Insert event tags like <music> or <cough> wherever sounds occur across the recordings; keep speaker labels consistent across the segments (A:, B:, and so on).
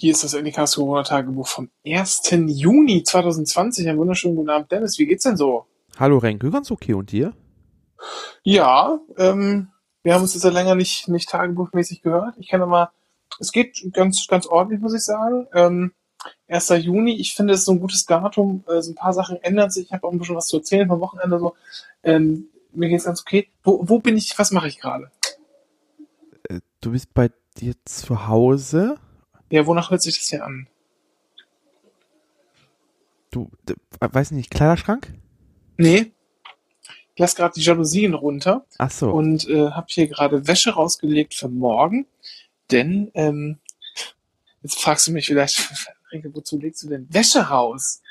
A: Hier ist das NDKs Corona-Tagebuch vom 1. Juni 2020. Einen wunderschönen guten Abend, Dennis. Wie geht's denn so?
B: Hallo Renke, ganz okay. Und dir?
A: Ja, ähm, wir haben uns jetzt ja länger nicht, nicht tagebuchmäßig gehört. Ich kann aber, es geht ganz, ganz ordentlich, muss ich sagen. Ähm, 1. Juni, ich finde, es ist so ein gutes Datum. Äh, so ein paar Sachen ändern sich. Ich habe auch ein bisschen was zu erzählen vom Wochenende so. Ähm, mir geht's ganz okay. Wo, wo bin ich, was mache ich gerade?
B: Äh, Du bist bei dir zu Hause.
A: Ja, wonach hört sich das hier an?
B: Du, weiß nicht, Kleiderschrank?
A: Nee. Ich lasse gerade die Jalousien runter.
B: Ach so.
A: und äh, habe hier gerade Wäsche rausgelegt für morgen, denn ähm, jetzt fragst du mich vielleicht, <laughs> Renke, wozu legst du denn Wäsche raus?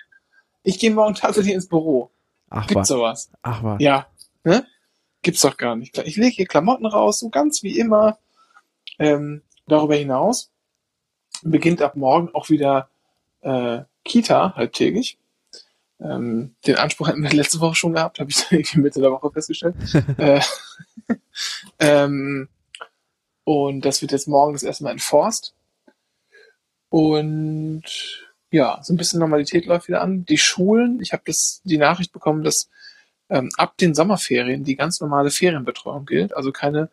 A: Ich gehe morgen tatsächlich ins Büro.
B: Ach
A: Gibt's
B: was.
A: sowas?
B: Ach was.
A: Ja, ne? Gibt's doch gar nicht. Ich lege hier Klamotten raus, so ganz wie immer. Ähm, darüber hinaus beginnt ab morgen auch wieder äh, Kita halbtägig. Ähm, den Anspruch hatten wir letzte Woche schon gehabt, habe ich <laughs> irgendwie Mitte der Woche festgestellt. <laughs> äh, <laughs> ähm, und das wird jetzt morgen das erste Mal enforced. Und ja, so ein bisschen Normalität läuft wieder an. Die Schulen, ich habe das die Nachricht bekommen, dass ähm, ab den Sommerferien die ganz normale Ferienbetreuung gilt, also keine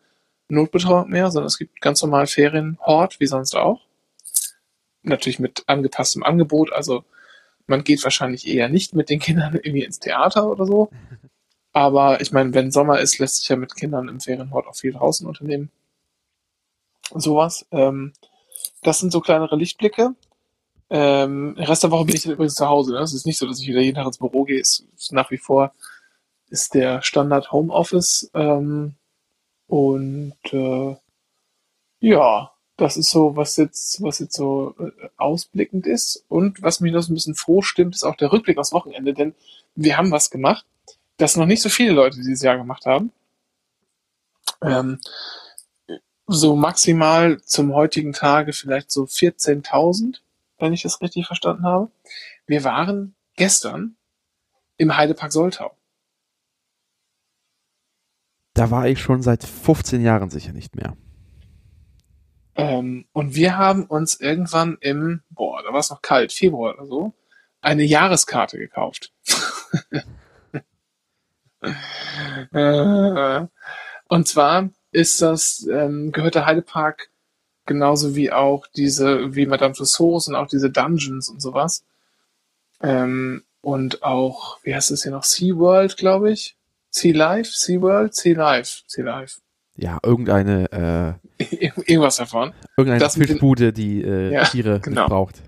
A: Notbetreuung mehr, sondern es gibt ganz normal Ferienhort, wie sonst auch. Natürlich mit angepasstem Angebot, also man geht wahrscheinlich eher nicht mit den Kindern <laughs> irgendwie ins Theater oder so. Aber ich meine, wenn Sommer ist, lässt sich ja mit Kindern im Ferienhort auch viel draußen unternehmen. Sowas. Ähm, das sind so kleinere Lichtblicke. Ähm, Rest der Woche bin ich dann übrigens zu Hause. Ne? Es ist nicht so, dass ich wieder jeden Tag ins Büro gehe. Es ist nach wie vor ist der Standard Homeoffice. Ähm, und äh, ja, das ist so, was jetzt, was jetzt so äh, ausblickend ist. Und was mich noch so ein bisschen froh stimmt, ist auch der Rückblick aufs Wochenende, denn wir haben was gemacht, das noch nicht so viele Leute dieses Jahr gemacht haben. Ähm, so maximal zum heutigen Tage vielleicht so 14.000, wenn ich das richtig verstanden habe. Wir waren gestern im Heidepark Soltau.
B: Da war ich schon seit 15 Jahren sicher nicht mehr.
A: Ähm, und wir haben uns irgendwann im, boah, da war es noch kalt, Februar oder so, eine Jahreskarte gekauft. <laughs> Äh, und zwar ist das, ähm, gehört der Heidepark genauso wie auch diese, wie Madame Tussauds und auch diese Dungeons und sowas. Ähm, und auch, wie heißt es hier noch, SeaWorld, glaube ich. Sea Life, SeaWorld, Sea Life, Sea Life.
B: Ja, irgendeine, äh,
A: Irgendwas davon.
B: irgendeine
A: Das
B: Fischbude, die äh,
A: Ja,
B: Tiere
A: genau.
B: missbraucht.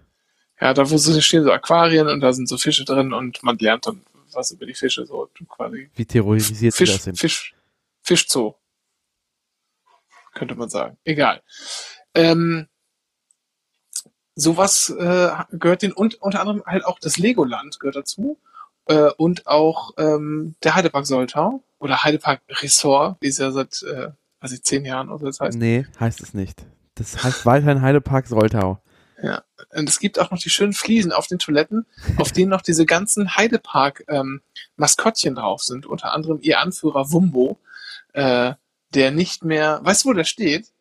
A: Ja, da wo so stehen so Aquarien und da sind so Fische drin und man lernt dann was über die Fische, so quasi
B: Wie terrorisiert sie
A: Fisch,
B: das sind.
A: Fisch, Fischzoo. Könnte man sagen. Egal. Ähm, sowas äh, gehört den und unter anderem halt auch das Legoland gehört dazu. Äh, und auch ähm, der Heidepark Soltau oder Heidepark Resort, wie es ja seit äh, weiß ich, zehn Jahren oder so das heißt.
B: Nee, heißt es nicht. Das heißt weiterhin Heidepark Soltau.
A: Und es gibt auch noch die schönen Fliesen auf den Toiletten, auf denen noch diese ganzen Heidepark-Maskottchen drauf sind. Unter anderem ihr Anführer Wumbo, äh, der nicht mehr, weißt du, wo der steht?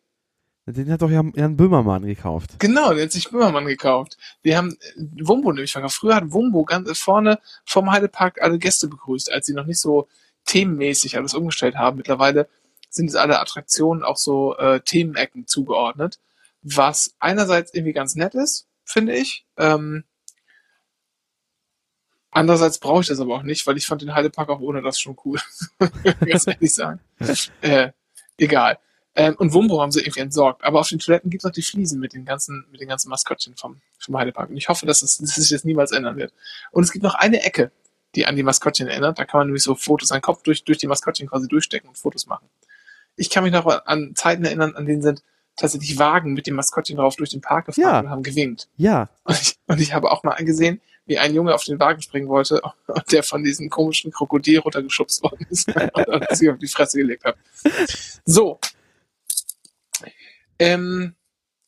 B: Den hat doch Jan, Jan Böhmermann gekauft.
A: Genau, der hat sich Böhmermann gekauft. Wir haben äh, Wumbo nämlich verkauft. Früher hat Wumbo ganz vorne vom Heidepark alle Gäste begrüßt, als sie noch nicht so themenmäßig alles umgestellt haben. Mittlerweile sind es alle Attraktionen auch so äh, Themenecken zugeordnet, was einerseits irgendwie ganz nett ist, finde ich. Ähm, andererseits brauche ich das aber auch nicht, weil ich fand den Heidepark auch ohne das schon cool. <laughs> ganz ehrlich sagen. Äh, egal. Ähm, und Wumbo haben sie irgendwie entsorgt. Aber auf den Toiletten gibt es noch die Fliesen mit den ganzen, mit den ganzen Maskottchen vom, vom Heidepark. Und ich hoffe, dass, es, dass sich das niemals ändern wird. Und es gibt noch eine Ecke, die an die Maskottchen erinnert. Da kann man nämlich so Fotos, seinen Kopf durch, durch die Maskottchen quasi durchstecken und Fotos machen. Ich kann mich noch an Zeiten erinnern, an denen sind tatsächlich Wagen mit dem Maskottchen drauf durch den Park gefahren
B: Ja.
A: und haben gewinkt.
B: Ja,
A: Und ich, und ich habe auch mal angesehen, wie ein Junge auf den Wagen springen wollte und der von diesem komischen Krokodil runtergeschubst worden ist <laughs> und sich auf die Fresse gelegt hat. So. Ähm,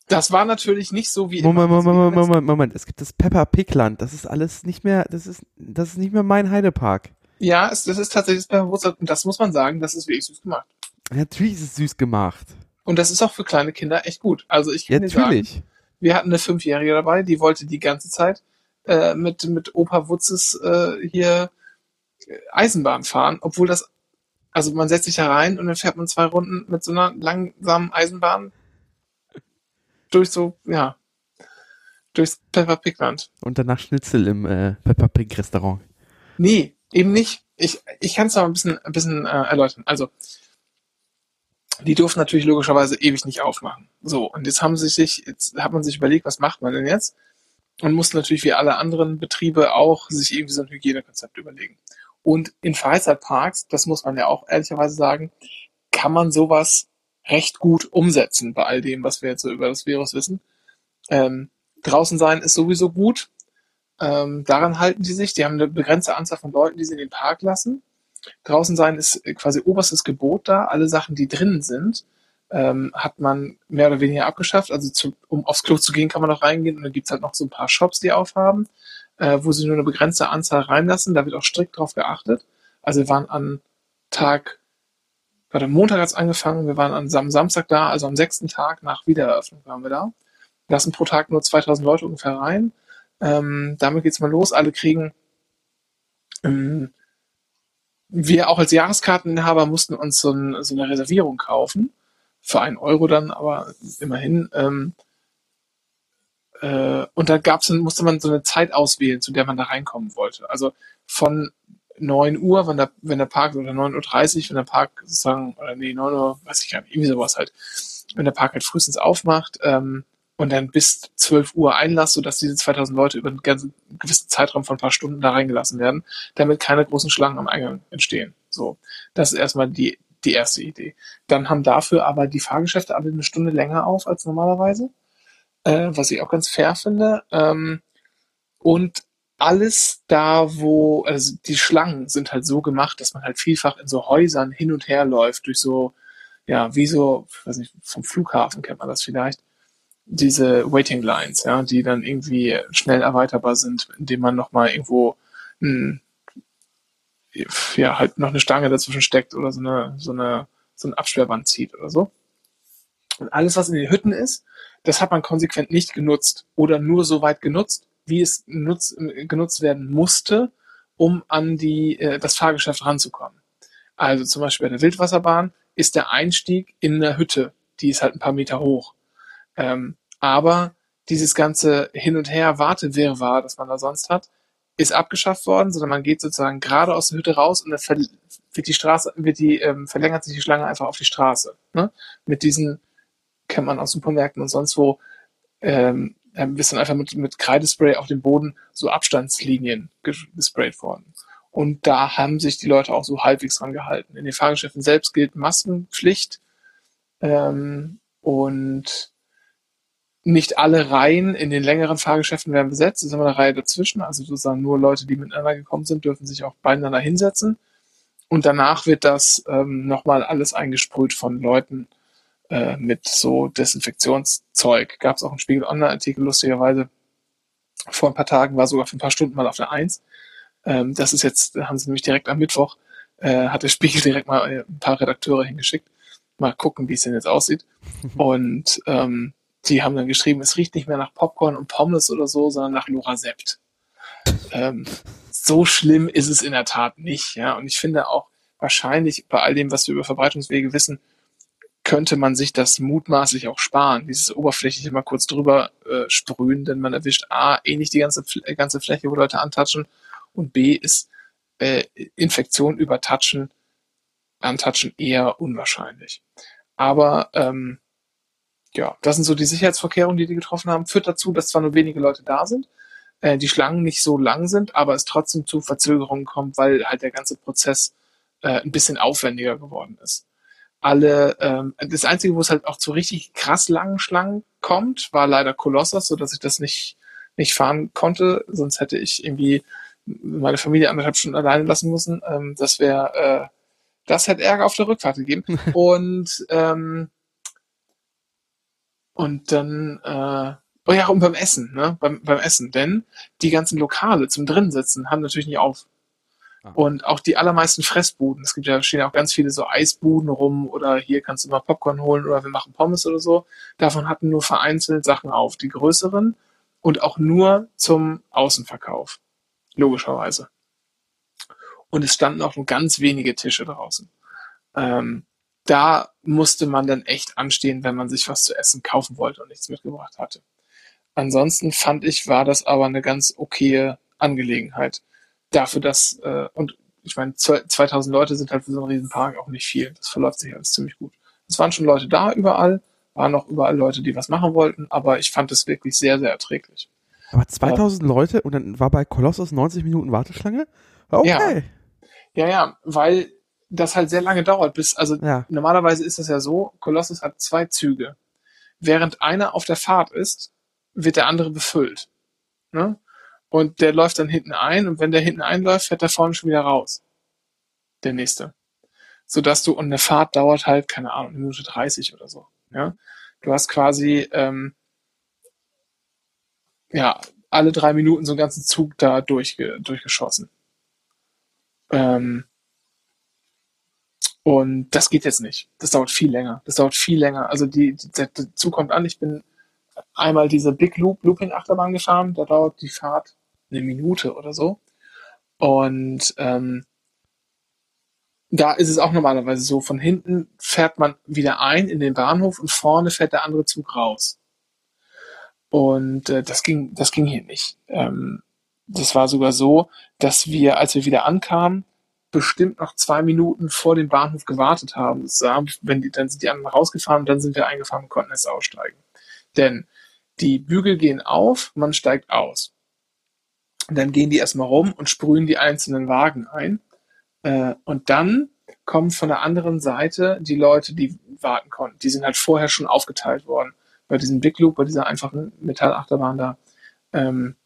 A: das war natürlich nicht so wie
B: Moment. Moment, Moment, Moment, Moment. Es gibt das Peppa Pig Land. Das ist alles nicht mehr, das ist, das ist nicht mehr mein Heidepark.
A: Ja, es, das ist tatsächlich das Bewusstsein. Und das muss man sagen, das ist wirklich süß gemacht.
B: Natürlich ist es süß gemacht.
A: Und das ist auch für kleine Kinder echt gut. Also ich
B: Ja,
A: kann sagen,
B: natürlich.
A: Wir hatten eine Fünfjährige dabei, die wollte die ganze Zeit äh, mit, mit Opa Wutzes äh, hier äh, Eisenbahn fahren, obwohl das, also man setzt sich da rein und dann fährt man zwei Runden mit so einer langsamen Eisenbahn durch so, ja, durchs Peppa Pig Land.
B: Und danach Schnitzel im äh, Peppa Pig Restaurant.
A: Nee, eben nicht. Ich, ich kann es noch ein bisschen, ein bisschen äh, erläutern. Also, die durften natürlich logischerweise ewig nicht aufmachen. So, und jetzt haben sie sich, jetzt hat man sich überlegt, was macht man denn jetzt? Und musste natürlich wie alle anderen Betriebe auch sich irgendwie so ein Hygienekonzept überlegen. Und in Freizeitparks, das muss man ja auch ehrlicherweise sagen, kann man sowas recht gut umsetzen bei all dem, was wir jetzt so über das Virus wissen. Ähm, draußen sein ist sowieso gut. Ähm, daran halten die sich. Die haben eine begrenzte Anzahl von Leuten, die sie in den Park lassen. Draußen sein ist quasi oberstes Gebot da. Alle Sachen, die drinnen sind, ähm, hat man mehr oder weniger abgeschafft. Also zu, um aufs Klo zu gehen, kann man noch reingehen und dann gibt's halt noch so ein paar Shops, die aufhaben, äh, wo sie nur eine begrenzte Anzahl reinlassen. Da wird auch strikt drauf geachtet. Also wir waren an Tag, warte, Montag hat's angefangen, wir waren am Samstag da, also am sechsten Tag nach Wiedereröffnung waren wir da. Lassen pro Tag nur 2000 Leute ungefähr rein. Ähm, damit geht's mal los. Alle kriegen ähm, wir auch als Jahreskarteninhaber mussten uns so, ein, so eine Reservierung kaufen für einen Euro dann, aber immerhin. Ähm, äh, und da gab's dann, musste man so eine Zeit auswählen, zu der man da reinkommen wollte. Also von 9 Uhr, wenn der, wenn der Park, oder 9.30 Uhr, wenn der Park sozusagen, oder nee, 9 Uhr, weiß ich gar nicht, irgendwie sowas halt, wenn der Park halt frühestens aufmacht, ähm, und dann bis 12 Uhr Einlass, sodass diese 2000 Leute über einen ganz gewissen Zeitraum von ein paar Stunden da reingelassen werden, damit keine großen Schlangen am Eingang entstehen. So, das ist erstmal die, die erste Idee. Dann haben dafür aber die Fahrgeschäfte alle eine Stunde länger auf als normalerweise, äh, was ich auch ganz fair finde. Ähm, und alles da, wo, also die Schlangen sind halt so gemacht, dass man halt vielfach in so Häusern hin und her läuft, durch so, ja, wie so, weiß nicht, vom Flughafen kennt man das vielleicht, diese Waiting Lines, ja, die dann irgendwie schnell erweiterbar sind, indem man nochmal irgendwo ein ja, halt noch eine Stange dazwischen steckt oder so eine, so eine, so ein Absperrband zieht oder so. Und alles, was in den Hütten ist, das hat man konsequent nicht genutzt oder nur so weit genutzt, wie es nutz, genutzt werden musste, um an die, äh, das Fahrgeschäft ranzukommen. Also zum Beispiel bei der Wildwasserbahn ist der Einstieg in der Hütte, die ist halt ein paar Meter hoch. Ähm, aber dieses ganze Hin und Her Wartewirrwarr, das man da sonst hat, ist abgeschafft worden, sondern man geht sozusagen gerade aus der Hütte raus und dann wird die Straße, wird die, ähm, verlängert sich die Schlange einfach auf die Straße. Ne? Mit diesen, kennt man aus Supermärkten und sonst wo, ähm, ist dann einfach mit, mit Kreidespray auf dem Boden so Abstandslinien gesprayt worden. Und da haben sich die Leute auch so halbwegs dran gehalten. In den Fahrgeschäften selbst gilt Maskenpflicht ähm, und nicht alle Reihen in den längeren Fahrgeschäften werden besetzt. Es ist immer eine Reihe dazwischen. Also sozusagen nur Leute, die miteinander gekommen sind, dürfen sich auch beieinander hinsetzen. Und danach wird das ähm, nochmal alles eingesprüht von Leuten äh, mit so Desinfektionszeug. Gab es auch einen Spiegel Online-Artikel, lustigerweise. Vor ein paar Tagen war sogar für ein paar Stunden mal auf der Eins. Ähm, das ist jetzt, haben sie nämlich direkt am Mittwoch, äh, hat der Spiegel <laughs> direkt mal äh, ein paar Redakteure hingeschickt. Mal gucken, wie es denn jetzt aussieht. <laughs> Und ähm, die haben dann geschrieben, es riecht nicht mehr nach Popcorn und Pommes oder so, sondern nach Lorasept. Ähm, so schlimm ist es in der Tat nicht, ja. Und ich finde auch wahrscheinlich bei all dem, was wir über Verbreitungswege wissen, könnte man sich das mutmaßlich auch sparen, dieses oberflächliche mal kurz drüber äh, sprühen, denn man erwischt A, eh nicht die ganze, ganze Fläche, wo Leute antatschen und B ist äh, Infektion über Touchen, antatschen eher unwahrscheinlich. Aber ähm, ja, das sind so die Sicherheitsvorkehrungen, die die getroffen haben. Führt dazu, dass zwar nur wenige Leute da sind, äh, die Schlangen nicht so lang sind, aber es trotzdem zu Verzögerungen kommt, weil halt der ganze Prozess äh, ein bisschen aufwendiger geworden ist. Alle, ähm, das Einzige, wo es halt auch zu richtig krass langen Schlangen kommt, war leider Kolossos, so dass ich das nicht, nicht fahren konnte. Sonst hätte ich irgendwie meine Familie anderthalb Stunden alleine lassen müssen. Ähm, das wäre, äh, das hätte Ärger auf der Rückfahrt gegeben. <laughs> Und ähm, und dann, äh, oh ja, und beim Essen, ne? Beim, beim Essen. Denn die ganzen Lokale zum Drinsitzen haben natürlich nicht auf. Ah. Und auch die allermeisten Fressbuden. Es gibt ja stehen auch ganz viele so Eisbuden rum oder hier kannst du mal Popcorn holen oder wir machen Pommes oder so. Davon hatten nur vereinzelt Sachen auf. Die größeren und auch nur zum Außenverkauf. Logischerweise. Und es standen auch nur ganz wenige Tische draußen. Ähm, da musste man dann echt anstehen, wenn man sich was zu essen kaufen wollte und nichts mitgebracht hatte. Ansonsten fand ich, war das aber eine ganz okaye Angelegenheit. Dafür, dass, äh, und ich meine, 2000 Leute sind halt für so einen Riesenpark auch nicht viel. Das verläuft sich alles ziemlich gut. Es waren schon Leute da überall, waren auch überall Leute, die was machen wollten, aber ich fand es wirklich sehr, sehr erträglich.
B: Aber 2000 äh, Leute und dann war bei Kolossus 90 Minuten Warteschlange? Okay.
A: Ja, ja, ja weil das halt sehr lange dauert, bis, also ja. normalerweise ist es ja so, Kolossus hat zwei Züge. Während einer auf der Fahrt ist, wird der andere befüllt. Ne? Und der läuft dann hinten ein und wenn der hinten einläuft, fährt der vorne schon wieder raus. Der nächste. Sodass du, und eine Fahrt dauert halt, keine Ahnung, eine Minute 30 oder so. Ja? Du hast quasi, ähm, ja, alle drei Minuten so einen ganzen Zug da durchge durchgeschossen. Ähm, und das geht jetzt nicht. Das dauert viel länger. Das dauert viel länger. Also die, die der Zug kommt an. Ich bin einmal diese Big Loop Looping Achterbahn gefahren. Da dauert die Fahrt eine Minute oder so. Und ähm, da ist es auch normalerweise so, von hinten fährt man wieder ein in den Bahnhof und vorne fährt der andere Zug raus. Und äh, das ging, das ging hier nicht. Ähm, das war sogar so, dass wir, als wir wieder ankamen, bestimmt noch zwei Minuten vor dem Bahnhof gewartet haben. wenn die, dann sind die anderen rausgefahren dann sind wir eingefahren und konnten jetzt aussteigen. Denn die Bügel gehen auf, man steigt aus. Dann gehen die erstmal rum und sprühen die einzelnen Wagen ein. Äh, und dann kommen von der anderen Seite die Leute, die warten konnten. Die sind halt vorher schon aufgeteilt worden. Bei diesem Big Loop, bei dieser einfachen Metallachterbahn da. Ähm,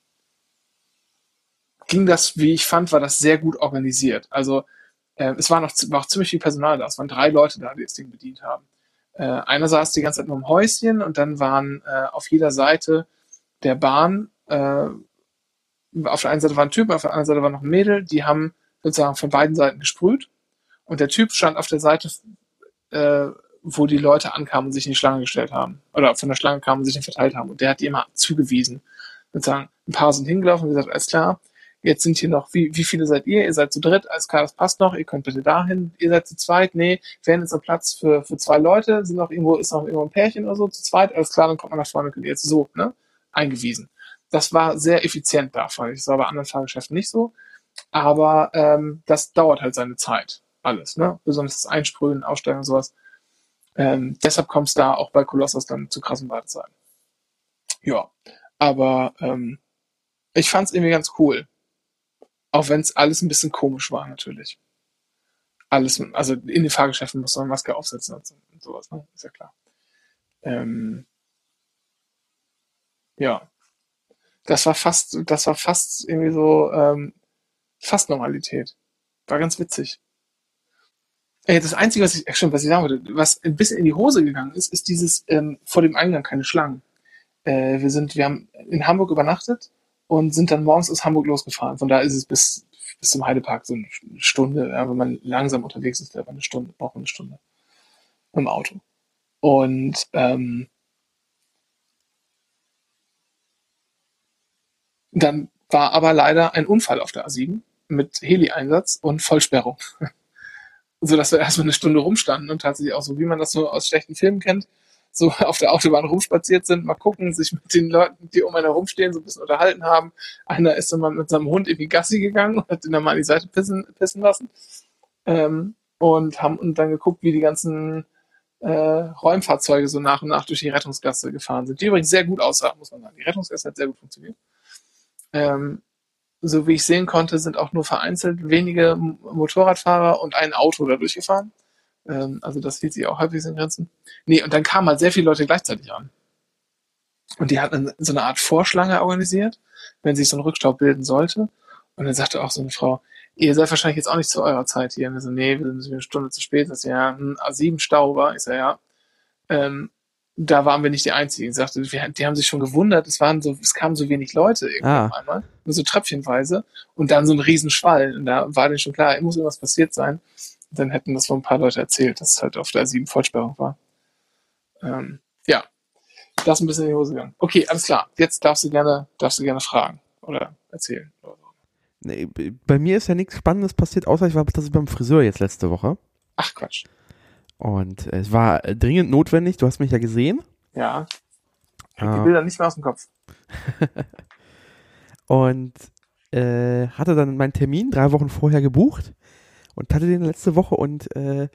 A: ging das, wie ich fand, war das sehr gut organisiert. Also äh, es war noch war auch ziemlich viel Personal da. Es waren drei Leute da, die das Ding bedient haben. Äh, einer saß die ganze Zeit nur im Häuschen und dann waren äh, auf jeder Seite der Bahn, äh, auf der einen Seite war ein Typ, auf der anderen Seite war noch ein Mädel, die haben sozusagen von beiden Seiten gesprüht und der Typ stand auf der Seite, äh, wo die Leute ankamen und sich in die Schlange gestellt haben. Oder von der Schlange kamen und sich verteilt haben. Und der hat die immer zugewiesen. Sozusagen, ein paar sind hingelaufen und gesagt, alles klar, Jetzt sind hier noch, wie, wie viele seid ihr? Ihr seid zu dritt, alles klar, das passt noch, ihr könnt bitte dahin. Ihr seid zu zweit, nee, wir haben jetzt noch Platz für, für zwei Leute, sind noch irgendwo, ist noch irgendwo ein Pärchen oder so, zu zweit, alles klar, dann kommt man nach vorne, könnt ihr jetzt so, ne, eingewiesen. Das war sehr effizient da, fand ich. Das war bei anderen Fahrgeschäften nicht so. Aber ähm, das dauert halt seine Zeit, alles, ne? Besonders das Einsprühen, Aussteigen und sowas. Ähm, deshalb kommt es da auch bei Kolossos dann zu krassen Wartezeiten. Ja, aber ähm, ich fand es irgendwie ganz cool. Auch wenn es alles ein bisschen komisch war, natürlich. Alles, also in den Fahrgeschäften muss man Maske aufsetzen und, so, und sowas, ne? Ist ja klar. Ähm, ja. Das war fast, das war fast irgendwie so, ähm, fast Normalität. War ganz witzig. Ey, das Einzige, was ich, äh, was ich sagen wollte, was ein bisschen in die Hose gegangen ist, ist dieses ähm, vor dem Eingang keine Schlangen. Äh, wir sind, wir haben in Hamburg übernachtet und sind dann morgens aus Hamburg losgefahren. Von da ist es bis, bis zum Heidepark so eine Stunde. Ja, wenn man langsam unterwegs ist, wäre eine Stunde, braucht man eine Stunde im Auto. Und ähm, dann war aber leider ein Unfall auf der A7 mit Heli-Einsatz und Vollsperrung. <laughs> so dass wir erstmal eine Stunde rumstanden und tatsächlich auch so, wie man das so aus schlechten Filmen kennt, so <laughs> auf der Autobahn rumspaziert sind, mal gucken, sich mit den Leuten, die um einen herumstehen, so ein bisschen unterhalten haben. Einer ist dann mal mit seinem Hund in die Gassi gegangen und hat ihn dann mal an die Seite pissen, pissen lassen. Ähm, und haben und dann geguckt, wie die ganzen äh, Räumfahrzeuge so nach und nach durch die Rettungsgasse gefahren sind, die übrigens sehr gut aussah, muss man sagen. Die Rettungsgasse hat sehr gut funktioniert. Ähm, so wie ich sehen konnte, sind auch nur vereinzelt wenige Motorradfahrer und ein Auto da durchgefahren. Ähm, also das hielt sich auch halbwegs in Grenzen. Nee, und dann kamen halt sehr viele Leute gleichzeitig an. Und die hatten so eine Art Vorschlange organisiert, wenn sich so ein Rückstau bilden sollte. Und dann sagte auch so eine Frau, ihr seid wahrscheinlich jetzt auch nicht zu eurer Zeit hier. Und wir so, nee, wir sind eine Stunde zu spät. Das ist ja ein A7 Stau war. Ich so, ja. Ähm, da waren wir nicht die Einzigen. Ich sagte, wir, die haben sich schon gewundert, es waren so, es kamen so wenig Leute irgendwann
B: Ah.
A: einmal, nur so tröpfchenweise und dann so ein Riesenschwall. Und da war denen schon klar, muss irgendwas passiert sein. Dann hätten das wohl ein paar Leute erzählt, dass es halt auf der 7 Vollsperrung war. Ähm, ja, das ist ein bisschen in die Hose gegangen. Okay, alles klar. Jetzt darfst du gerne, darfst du gerne fragen oder erzählen.
B: Nee, bei mir ist ja nichts Spannendes passiert, außer ich war tatsächlich beim Friseur jetzt letzte Woche.
A: Ach Quatsch.
B: Und äh, es war äh, dringend notwendig, du hast mich ja gesehen.
A: Ja. Ich hab
B: Ah.
A: die Bilder nicht mehr aus dem Kopf. <laughs>
B: und äh, hatte dann meinen Termin drei Wochen vorher gebucht und hatte den letzte Woche und äh,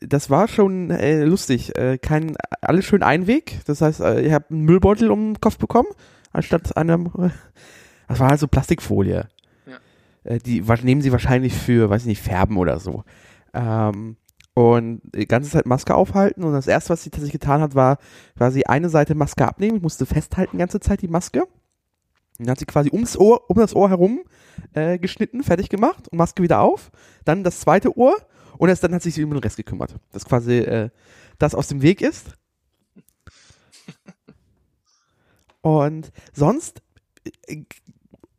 B: das war schon äh, lustig. Äh, kein alles schön Einweg. Das heißt, äh, ich habe einen Müllbeutel um den Kopf bekommen, anstatt einem. <laughs> Das war halt so Plastikfolie.
A: Ja.
B: Äh, die nehmen sie wahrscheinlich für, weiß ich nicht, Färben oder so. Ähm, und die ganze Zeit Maske aufhalten und das erste, was sie tatsächlich getan hat, war quasi eine Seite Maske abnehmen. Ich musste festhalten die ganze Zeit die Maske. Und dann hat sie quasi ums Ohr, um das Ohr herum äh, geschnitten, fertig gemacht und Maske wieder auf. Dann das zweite Ohr und erst dann hat sich sie um den Rest gekümmert. Dass quasi äh, das aus dem Weg ist. <laughs> Und sonst äh,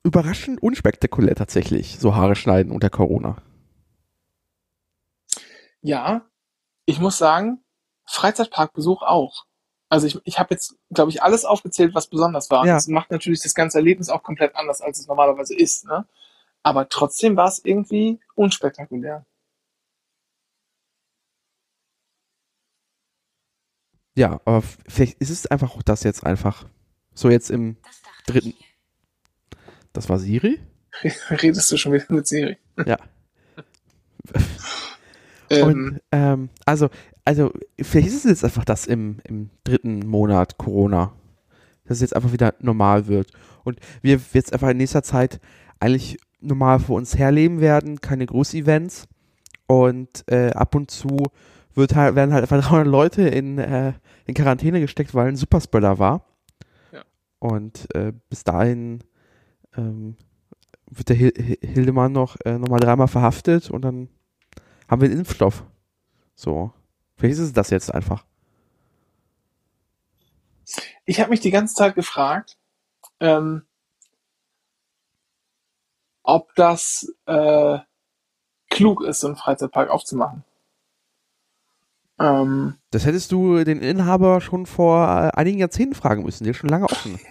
B: überraschend unspektakulär tatsächlich, so Haare schneiden unter Corona.
A: Ja, ich muss sagen, Freizeitparkbesuch auch. Also ich, ich habe jetzt, glaube ich, alles aufgezählt, was besonders war.
B: Ja.
A: Das macht natürlich das ganze Erlebnis auch komplett anders, als es normalerweise ist. Ne? Aber trotzdem war es irgendwie unspektakulär.
B: Ja, aber vielleicht ist es einfach auch das jetzt einfach. So jetzt im dritten. Das war Siri? <laughs>
A: Redest du schon wieder mit Siri?
B: Ja. <laughs>
A: Ähm,
B: Und ähm, also, also vielleicht ist es jetzt einfach das im, im dritten Monat Corona, dass es jetzt einfach wieder normal wird und wir jetzt einfach in nächster Zeit eigentlich normal vor uns herleben werden, keine Großevents und äh, ab und zu wird halt, werden halt einfach <laughs> 300 Leute in, äh, in Quarantäne gesteckt, weil ein Superspreader war.
A: Ja.
B: Und äh, bis dahin ähm, wird der Hil Hil- Hildemann noch äh, nochmal dreimal verhaftet und dann haben wir einen Impfstoff. So. Vielleicht ist es das jetzt einfach.
A: ich habe mich die ganze Zeit gefragt, ähm, ob das äh, klug ist, so einen Freizeitpark aufzumachen. Ähm,
B: Das hättest du den Inhaber schon vor äh, einigen Jahrzehnten fragen müssen. Der ist schon lange offen. <laughs>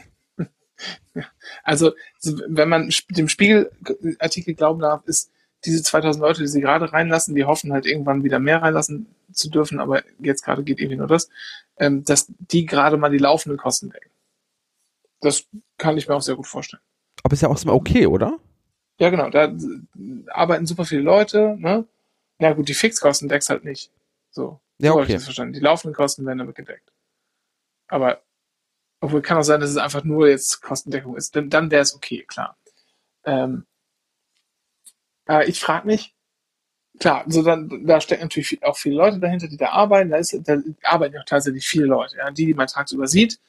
A: Also, so, wenn man dem Spiegelartikel glauben darf, ist diese 2000 Leute, die sie gerade reinlassen, die hoffen halt irgendwann wieder mehr reinlassen zu dürfen, aber jetzt gerade geht irgendwie nur das, ähm, dass die gerade mal die laufenden Kosten decken. Das kann ich mir auch sehr gut vorstellen.
B: Aber ist ja auch mal okay, oder?
A: Ja, genau, da arbeiten super viele Leute, ne? Na gut, die Fixkosten deckst halt nicht. So.
B: Ja,
A: so
B: okay.
A: ich das verstanden. Die laufenden Kosten werden damit gedeckt. Aber, obwohl kann auch sein, dass es einfach nur jetzt Kostendeckung ist. Dann, dann wäre es okay, klar. Ähm, äh, ich frage mich, klar, so dann, da stecken natürlich auch viele Leute dahinter, die da arbeiten. Da, ist, da arbeiten auch tatsächlich viele Leute. Ja? Die, die man tagsüber sieht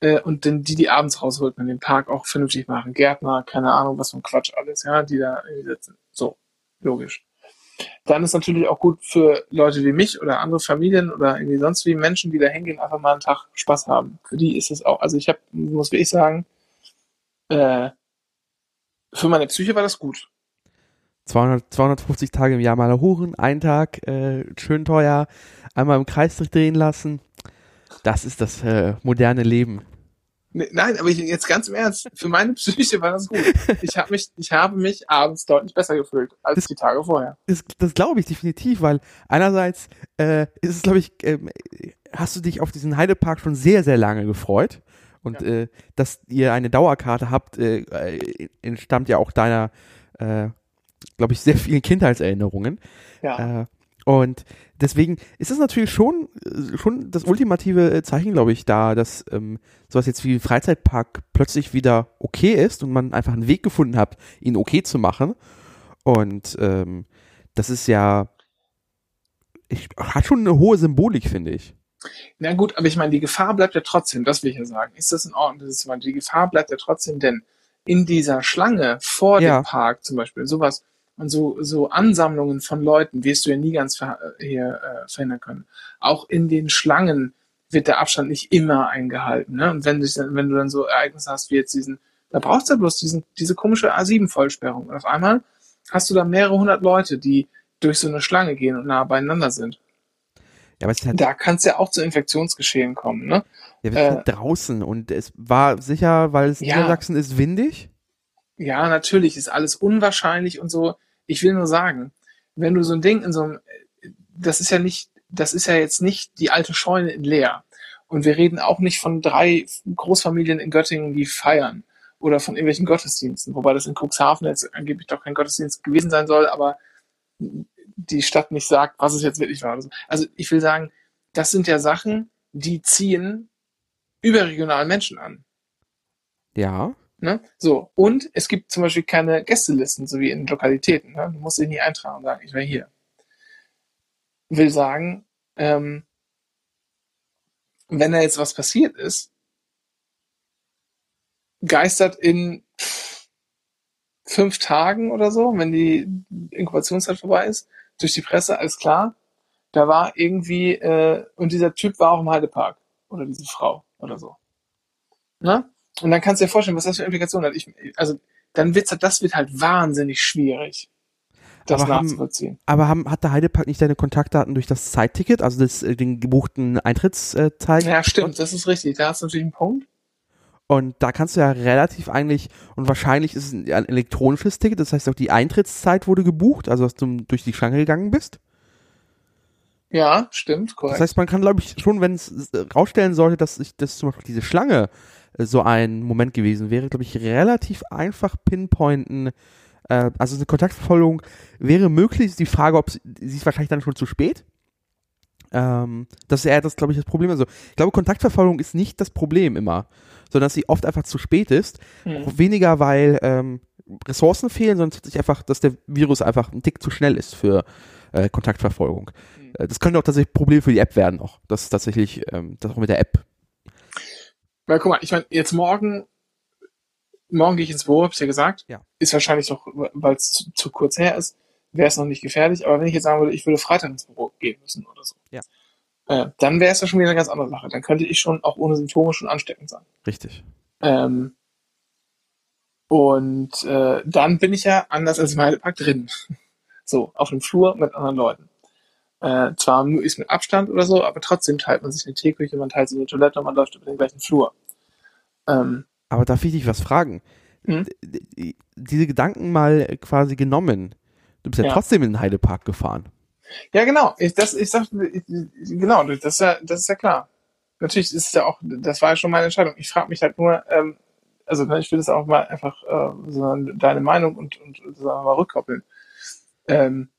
A: äh, und dann die, die abends rausholt und den Park auch vernünftig machen. Gärtner, keine Ahnung, was für ein Quatsch alles, ja, die da irgendwie sitzen. So, logisch. Dann ist natürlich auch gut für Leute wie mich oder andere Familien oder irgendwie sonst wie Menschen, die da hingehen, einfach mal einen Tag Spaß haben. Für die ist es auch, also ich habe, muss wirklich sagen, äh, für meine Psyche war das gut.
B: 200, 250 Tage im Jahr mal horen, ein Tag, äh, schön teuer, einmal im Kreis drehen lassen. Das ist das äh, moderne Leben.
A: Nee, Nein, aber ich, jetzt ganz im Ernst, für meine <laughs> Psyche war das gut. Ich habe mich, ich habe mich abends deutlich besser gefühlt als
B: Das-
A: die Tage vorher.
B: Das, das glaube ich definitiv, weil einerseits äh, ist es, glaube ich, ähm, hast du dich auf diesen Heidepark schon sehr, sehr lange gefreut. Und
A: Ja.
B: äh, dass ihr eine Dauerkarte habt, äh, äh, entstammt ja auch deiner, äh, glaube ich, sehr vielen Kindheitserinnerungen.
A: Ja.
B: Äh, und deswegen ist es natürlich schon, äh, schon das ultimative äh, Zeichen, glaube ich, da, dass ähm, sowas jetzt wie ein Freizeitpark plötzlich wieder okay ist und man einfach einen Weg gefunden hat, ihn okay zu machen. Und ähm, das ist ja, ich, hat schon eine hohe Symbolik, finde ich.
A: Na gut, aber ich meine, die Gefahr bleibt ja trotzdem, das will ich ja sagen. Ist das in Ordnung? Das ist, die Gefahr bleibt ja trotzdem, denn in dieser Schlange vor
B: Ja.
A: dem Park zum Beispiel, sowas und so, so Ansammlungen von Leuten wirst du ja nie ganz ver hier, äh, verhindern können. Auch in den Schlangen wird der Abstand nicht immer eingehalten. Ne? Und wenn, dich wenn du dann so Ereignisse hast wie jetzt diesen, da brauchst du ja bloß diesen, diese komische A7-Vollsperrung. Und auf einmal hast du da mehrere hundert Leute, die durch so eine Schlange gehen und nah beieinander sind.
B: Ja, aber es ist halt,
A: Da kann es ja auch zu Infektionsgeschehen kommen. Ne?
B: ja, wir sind
A: äh,
B: halt draußen und es war sicher, weil es
A: Ja.
B: Niedersachsen ist, windig.
A: Ja, natürlich ist alles unwahrscheinlich und so. Ich will nur sagen, wenn du so ein Ding in so einem, das ist ja nicht, das ist ja jetzt nicht die alte Scheune in Leer. Und wir reden auch nicht von drei Großfamilien in Göttingen, die feiern oder von irgendwelchen Gottesdiensten, wobei das in Cuxhaven jetzt angeblich doch kein Gottesdienst gewesen sein soll, aber die Stadt nicht sagt, was es jetzt wirklich war. Also ich will sagen, das sind ja Sachen, die ziehen überregional Menschen an.
B: Ja.
A: Ne? So, und es gibt zum Beispiel keine Gästelisten, so wie in Lokalitäten. Ne? Du musst dich nie eintragen und sagen, ich wäre hier. Will sagen, ähm, wenn da jetzt was passiert ist, geistert in fünf Tagen oder so, wenn die Inkubationszeit vorbei ist, durch die Presse, alles klar, da war irgendwie, äh, und dieser Typ war auch im Heidepark. Oder diese Frau oder so. Ne? Und dann kannst du dir vorstellen, was das für Implikationen hat. Ich, also, dann wird's, halt- das wird halt wahnsinnig schwierig, das
B: Aber haben-
A: nachzuvollziehen.
B: Aber haben, hat der Heidepark nicht deine Kontaktdaten durch das Zeitticket, also das, äh, den gebuchten Eintrittszeit?
A: Ja, stimmt, das ist richtig. Da hast du natürlich einen Punkt.
B: Und da kannst du ja relativ eigentlich, und wahrscheinlich ist es ein, elektronisches Ticket, das heißt auch die Eintrittszeit wurde gebucht, also dass du durch die Schlange gegangen bist.
A: Ja, stimmt, korrekt.
B: Das heißt, man kann, glaube ich, schon, wenn es äh, rausstellen sollte, dass ich, dass zum Beispiel diese Schlange äh, so ein Moment gewesen wäre, glaube ich, relativ einfach pinpointen. Äh, also eine Kontaktverfolgung wäre möglich. Ist die Frage, ob sie, sie ist wahrscheinlich dann schon zu spät. Ähm, das ist eher das, glaube ich, das Problem. Also ich glaube, Kontaktverfolgung ist nicht das Problem immer, sondern dass sie oft einfach zu spät ist.
A: Hm.
B: Auch weniger, weil ähm, Ressourcen fehlen, sondern tatsächlich einfach, dass der Virus einfach ein Tick zu schnell ist für äh, Kontaktverfolgung.
A: Hm.
B: Äh, Das könnte auch tatsächlich ein Problem für die App werden noch. Das ist tatsächlich, ähm, das auch mit der App.
A: Weil guck mal, ich meine, jetzt morgen, morgen gehe ich ins Büro, hab's ja gesagt.
B: Ja.
A: Ist wahrscheinlich noch, weil es zu, zu kurz her ist, wäre es noch nicht gefährlich. Aber wenn ich jetzt sagen würde, ich würde Freitag ins Büro gehen müssen oder so,
B: Ja.
A: äh, dann wäre es ja schon wieder eine ganz andere Sache. Dann könnte ich schon auch ohne Symptome schon ansteckend sein.
B: Richtig.
A: Ähm, und äh, dann bin ich ja anders als im Heidepark drin. <laughs> so, auf dem Flur mit anderen Leuten. Äh, zwar möglichst mit Abstand oder so, aber trotzdem teilt man sich eine Teeküche, man teilt sich eine Toilette und man läuft über den gleichen Flur. Ähm,
B: Aber darf ich dich was fragen? D- Diese Gedanken mal quasi genommen. Du bist ja,
A: Ja.
B: trotzdem in den Heidepark gefahren.
A: ja, genau. Ich, das, ich sag, ich, genau, das ist ja, das ist ja klar. Natürlich ist es ja auch, das war ja schon meine Entscheidung. Ich frage mich halt nur, ähm, also ne, ich will das auch mal einfach äh, so deine Meinung und, und sagen wir mal rückkoppeln. Ähm,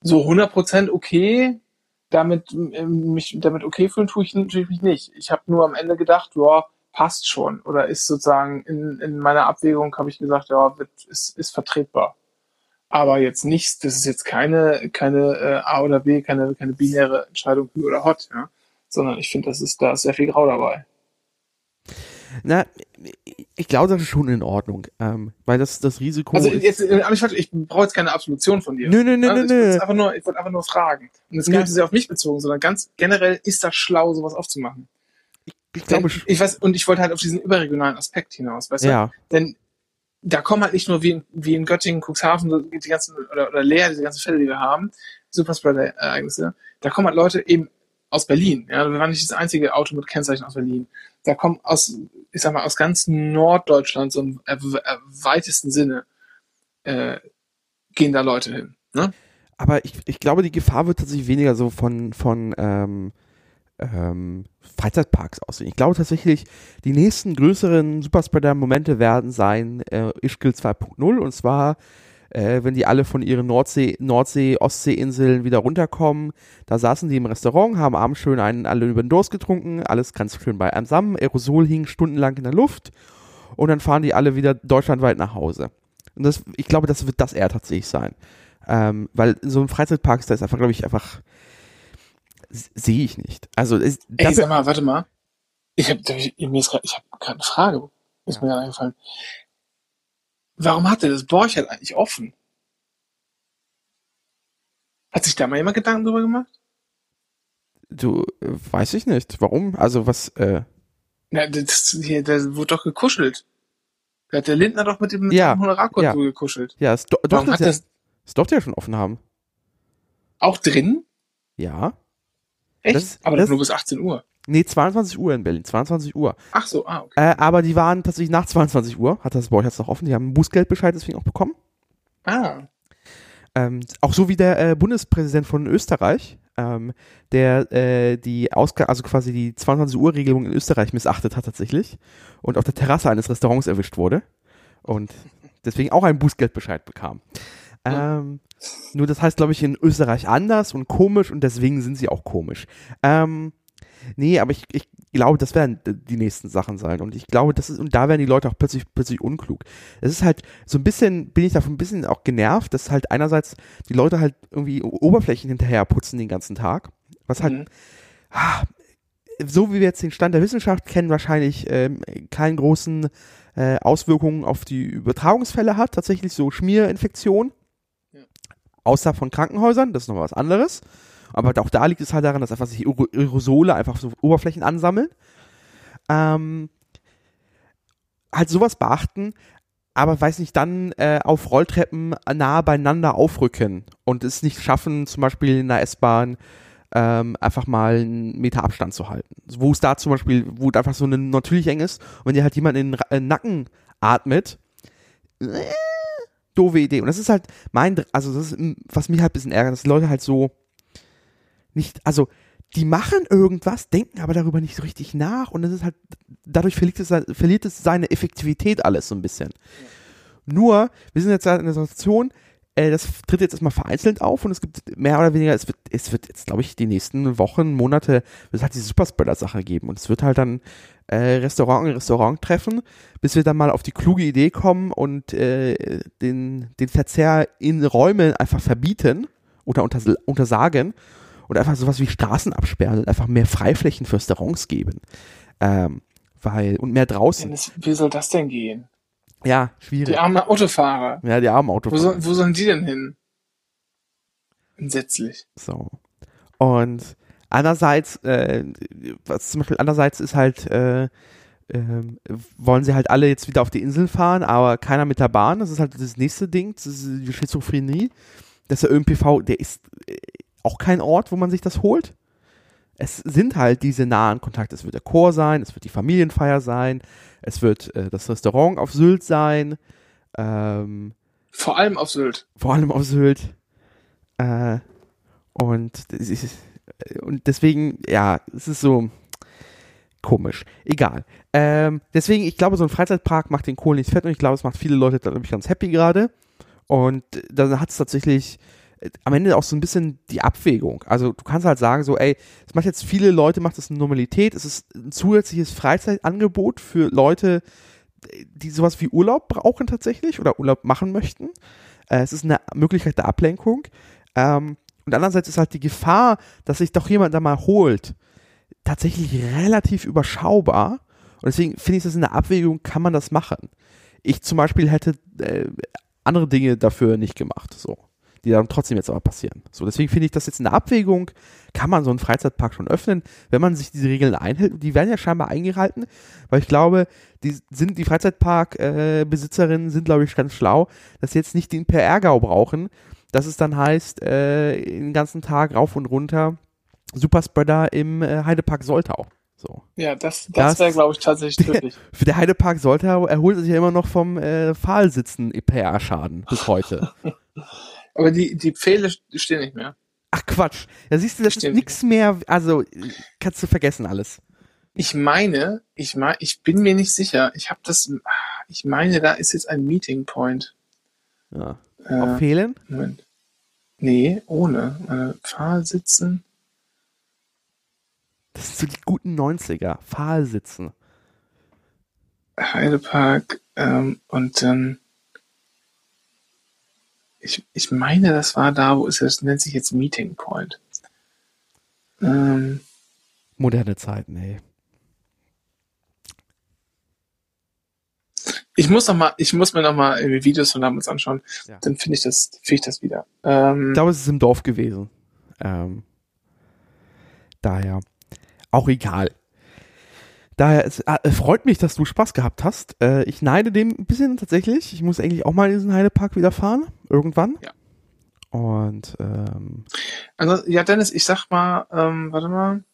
A: so 100% okay, damit ähm, mich damit okay fühlen tue ich natürlich mich nicht. Ich habe nur am Ende gedacht, ja, passt schon oder ist sozusagen in, in meiner Abwägung habe ich gesagt, ja, wird, ist, ist vertretbar. Aber jetzt nicht, das ist jetzt keine keine äh, A oder B, keine keine binäre Entscheidung Hü oder Hot, ja, sondern ich finde, das ist da ist sehr viel Grau dabei.
B: Na, ich glaube, das ist schon in Ordnung. Ähm, weil das, das Risiko.
A: Also
B: ist,
A: jetzt, äh, aber ich, ich brauche jetzt keine Absolution von dir.
B: Nö, nö, nö,
A: Ja,
B: nö,
A: ich wollte einfach nur, ich wollte einfach nur fragen. Und
B: Nö.
A: gar nicht sehr auf mich bezogen, sondern ganz generell ist das schlau, sowas aufzumachen.
B: Ich glaube,
A: Denn, ich weiß, und ich wollte halt auf diesen überregionalen Aspekt hinaus, weißt du?
B: ja.
A: Denn da kommen halt nicht nur wie in, wie in Göttingen, Cuxhaven, die ganzen, oder, oder Leer, diese ganzen Fälle, die wir haben, Superspreader-Ereignisse, da kommen halt Leute eben aus Berlin. Ja, wir waren nicht das einzige Auto mit Kennzeichen aus Berlin. Da kommen aus, ich sag mal, aus ganz Norddeutschland, so im weitesten Sinne, äh, gehen da Leute hin. Ne?
B: Aber ich, ich glaube, die Gefahr wird tatsächlich weniger so von, von ähm, ähm, Freizeitparks aussehen. Ich glaube tatsächlich, die nächsten größeren Superspreader-Momente werden sein äh, Ischgl 2.0 und zwar, äh, wenn die alle von ihren Nordsee, Nordsee, Ostseeinseln wieder runterkommen. Da saßen die im Restaurant, haben abends schön einen alle über den Durst getrunken, alles ganz schön bei einem zusammen, Aerosol hing stundenlang in der Luft und dann fahren die alle wieder deutschlandweit nach Hause. Und das, ich glaube, das wird das eher tatsächlich sein. Ähm, weil in so einem Freizeitpark, da ist einfach, glaube ich, einfach sehe ich nicht. Also es,
A: Ey, sag mal, warte mal. Ich habe ich, mir ist grad, ich habe gerade eine Frage, ist
B: Ja.
A: mir gerade eingefallen. Warum hat der das Borchert eigentlich offen? Hat sich da mal jemand Gedanken drüber gemacht?
B: Du, äh, weiß ich nicht. Warum? Also was, äh,
A: Na, das, hier, da wurde doch gekuschelt. Da hat der Lindner doch mit dem, mit
B: Ja,
A: dem Honorarkonto
B: ja.
A: gekuschelt.
B: ja, es do,
A: Warum
B: doch,
A: hat
B: das,
A: das
B: es durfte ja schon offen haben.
A: auch drin?
B: Ja.
A: Echt?
B: Das-
A: Aber
B: das-
A: nur bis 18 Uhr.
B: Nee, 22 Uhr in Berlin, 22 Uhr.
A: Ach so, ah, okay.
B: Äh, aber die waren tatsächlich nach 22 Uhr, hat das bei euch jetzt noch offen, die haben einen Bußgeldbescheid deswegen auch bekommen.
A: Ah,
B: Ähm, auch so wie der äh, Bundespräsident von Österreich, ähm, der äh, die Ausga also quasi die 22 Uhr Regelung in Österreich missachtet hat tatsächlich und auf der Terrasse eines Restaurants erwischt wurde und deswegen auch einen Bußgeldbescheid bekam. Ähm, nur das heißt, glaube ich, in Österreich anders und komisch und deswegen sind sie auch komisch. Ähm, nee, aber ich, ich glaube, das werden die nächsten Sachen sein und ich glaube, das ist, und da werden die Leute auch plötzlich, plötzlich unklug. Es ist halt so ein bisschen, bin ich davon ein bisschen auch genervt, dass halt einerseits die Leute halt irgendwie Oberflächen hinterher putzen den ganzen Tag, was halt
A: Mhm.
B: ah, so wie wir jetzt den Stand der Wissenschaft kennen, wahrscheinlich ähm, keinen großen äh, Auswirkungen auf die Übertragungsfälle hat, tatsächlich so Schmierinfektion. Außer von Krankenhäusern, das ist noch was anderes. Aber auch da liegt es halt daran, dass einfach sich Aero- Aerosole einfach so Oberflächen ansammeln. Ähm, halt sowas beachten, aber weiß nicht, dann äh, auf Rolltreppen nah beieinander aufrücken und es nicht schaffen, zum Beispiel in der S-Bahn ähm, einfach mal einen Meter Abstand zu halten. Wo es da zum Beispiel, wo es einfach so eine natürlich eng ist und wenn dir halt jemand in den äh, Nacken atmet, äh, doofe Idee. Und das ist halt mein, also das ist, was mich halt ein bisschen ärgert, dass die Leute halt so nicht, also die machen irgendwas, denken aber darüber nicht so richtig nach und das ist halt, dadurch verliert es, verliert es seine Effektivität alles so ein bisschen. Nur, wir sind jetzt halt in einer Situation, äh, das tritt jetzt erstmal vereinzelt auf und es gibt mehr oder weniger, es wird, es wird jetzt, glaube ich, die nächsten Wochen, Monate, wird es halt diese Superspreader-Sache geben und es wird halt dann äh, Restaurant in Restaurant treffen, bis wir dann mal auf die kluge Idee kommen und äh, den, den Verzehr in Räumen einfach verbieten oder unters untersagen und einfach sowas wie Straßen absperren und einfach mehr Freiflächen für Restaurants geben. Ähm, weil, und mehr draußen.
A: Wie soll das denn gehen?
B: Ja, schwierig.
A: Die armen Autofahrer.
B: Ja, die armen
A: Wo,
B: Autofahrer.
A: soll, wo sollen die denn hin? Entsetzlich.
B: So. Und andererseits, äh, was zum Beispiel andererseits ist halt, äh, ähm, wollen sie halt alle jetzt wieder auf die Insel fahren, aber keiner mit der Bahn. Das ist halt das nächste Ding, das ist die Schizophrenie. Dass der ÖMPV, der ist äh, auch kein Ort, wo man sich das holt. Es sind halt diese nahen Kontakte. Es wird der Chor sein, es wird die Familienfeier sein, es wird äh, das Restaurant auf Sylt sein, ähm,
A: Vor allem auf Sylt.
B: vor allem auf Sylt. Äh, und, ist, und deswegen, ja, es ist so komisch. Egal. Ähm, deswegen, ich glaube, so ein Freizeitpark macht den Kohl nicht fett und ich glaube, es macht viele Leute, glaube ich, ganz happy gerade. Und da hat es tatsächlich äh, am Ende auch so ein bisschen die Abwägung. Also du kannst halt sagen, so, ey, es macht jetzt viele Leute, macht das eine Normalität, es ist ein zusätzliches Freizeitangebot für Leute, die sowas wie Urlaub brauchen tatsächlich oder Urlaub machen möchten. Äh, es ist eine Möglichkeit der Ablenkung. Ähm, und andererseits ist halt die Gefahr, dass sich doch jemand da mal holt, tatsächlich relativ überschaubar. Und deswegen finde ich das in der Abwägung, kann man das machen. Ich zum Beispiel hätte äh, andere Dinge dafür nicht gemacht, so. Die dann trotzdem jetzt aber passieren. So, deswegen finde ich das jetzt in der Abwägung, kann man so einen Freizeitpark schon öffnen, wenn man sich diese Regeln einhält. Und die werden ja scheinbar eingehalten, weil ich glaube, die sind, die Freizeitpark-Besitzerinnen sind, glaube ich, ganz schlau, dass sie jetzt nicht den PR-Gau brauchen, dass es dann heißt, äh, den ganzen Tag rauf und runter Superspreader im äh, Heidepark Soltau. So.
A: Ja, das,
B: Das-
A: das wäre, glaube ich, tatsächlich <laughs> tödlich.
B: Für der Heidepark Soltau erholt er sich ja immer noch vom äh, Pfahlsitzen PR-Schaden bis heute. <laughs>
A: Aber die, die Pfähle stehen nicht mehr.
B: Ach Quatsch. Da siehst du, das ist
A: Stimmt.
B: nichts mehr, also kannst du vergessen alles.
A: Ich meine, ich mein, ich bin mir nicht sicher. Ich habe das, ich meine, da ist jetzt ein Meeting Point.
B: Ja.
A: Äh,
B: Auf Fehlen?
A: Moment. Nee, ohne. Äh, Pfahlsitzen.
B: Das sind so die guten 90er. Pfahlsitzen.
A: Heidepark ähm, und dann ich, ich meine, das war da, wo ist das, nennt sich jetzt Meeting Point. Ähm,
B: Moderne Zeiten, ey.
A: ich muss noch mal, ich muss mir noch mal Videos von damals anschauen.
B: Ja.
A: Dann finde ich das, finde ich das wieder. Ähm,
B: Ich glaube, es ist im Dorf gewesen. Ähm, daher auch egal. Daher es äh, freut mich, dass du Spaß gehabt hast. Äh, ich neide dem ein bisschen tatsächlich. Ich muss eigentlich auch mal in diesen Heidepark wieder fahren. Irgendwann.
A: Ja.
B: Und ähm,
A: Also, ja, Dennis, ich sag mal, ähm, warte mal.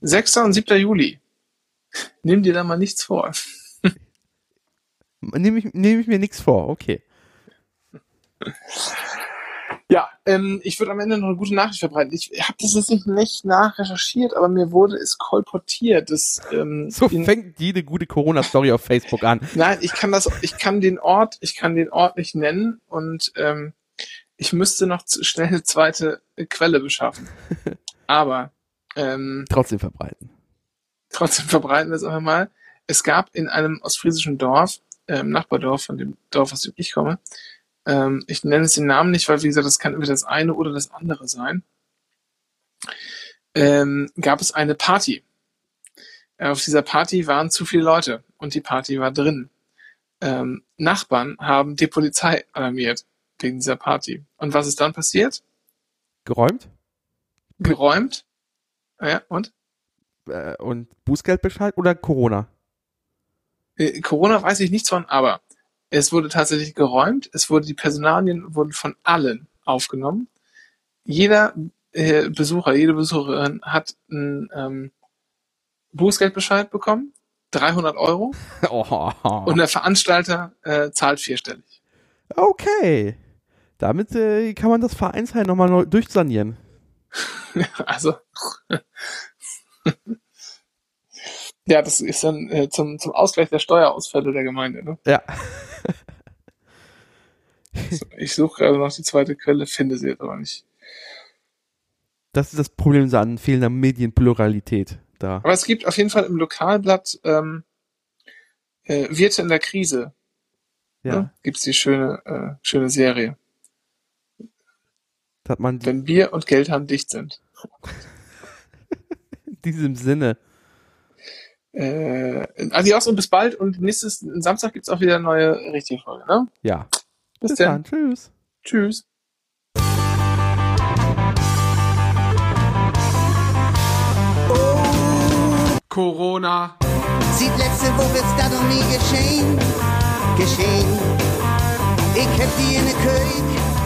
A: 6. und 7. Juli. Nimm dir da mal nichts vor.
B: nehme ich, nehm ich mir nichts vor. Okay. <laughs>
A: Ähm, ich würde am Ende noch eine gute Nachricht verbreiten. Ich habe das jetzt nicht, nicht nachrecherchiert, aber mir wurde es kolportiert, dass ähm,
B: So fängt jede gute Corona-Story auf Facebook an. <laughs>
A: Nein, ich kann das, ich kann den Ort, ich kann den Ort nicht nennen und ähm, ich müsste noch schnell eine zweite Quelle beschaffen. <laughs> Aber ähm,
B: Trotzdem verbreiten.
A: trotzdem verbreiten wir es einfach mal. Es gab in einem ostfriesischen Dorf, ähm, Nachbardorf von dem Dorf, aus dem ich komme, ähm, ich nenne es den Namen nicht, weil wie gesagt, das kann entweder das eine oder das andere sein, ähm, gab es eine Party. Äh, Auf dieser Party waren zu viele Leute und die Party war drin. Ähm, Nachbarn haben die Polizei alarmiert wegen dieser Party. Und was ist dann passiert?
B: Geräumt?
A: Geräumt. Ja, und?
B: Äh, und Bußgeldbescheid oder Corona?
A: Äh, Corona weiß ich nichts von, aber es wurde tatsächlich geräumt. Es wurde die Personalien wurden von allen aufgenommen. Jeder äh, Besucher, jede Besucherin hat einen ähm, Bußgeldbescheid bekommen, 300 Euro,
B: Oh. <laughs>
A: und der Veranstalter äh, zahlt vierstellig.
B: Okay. Damit äh, kann man das Vereinsheim nochmal neu durchsanieren. <laughs>
A: Also ja, das ist dann äh, zum, zum Ausgleich der Steuerausfälle der Gemeinde. Ne?
B: Ja.
A: Ich suche gerade noch die zweite Quelle, finde sie jetzt aber nicht.
B: Das ist das Problem so an fehlender Medienpluralität da.
A: Aber es gibt auf jeden Fall im Lokalblatt ähm, äh, Wirte in der Krise.
B: Ja.
A: Ne? Gibt es die schöne, äh, schöne Serie.
B: Hat man
A: Wenn Bier und Geldhand dicht sind. <laughs>
B: in diesem Sinne.
A: Äh, adios und bis bald. Und nächstes Samstag gibt's auch wieder eine neue richtige Folge. Ne?
B: Ja.
A: Bis,
B: Bis
A: dann.
B: dann. Tschüss.
A: Tschüss.
C: Corona.
D: Sieht letzte Woche ist das noch nie geschehen, geschehen. Ich hab die in der König.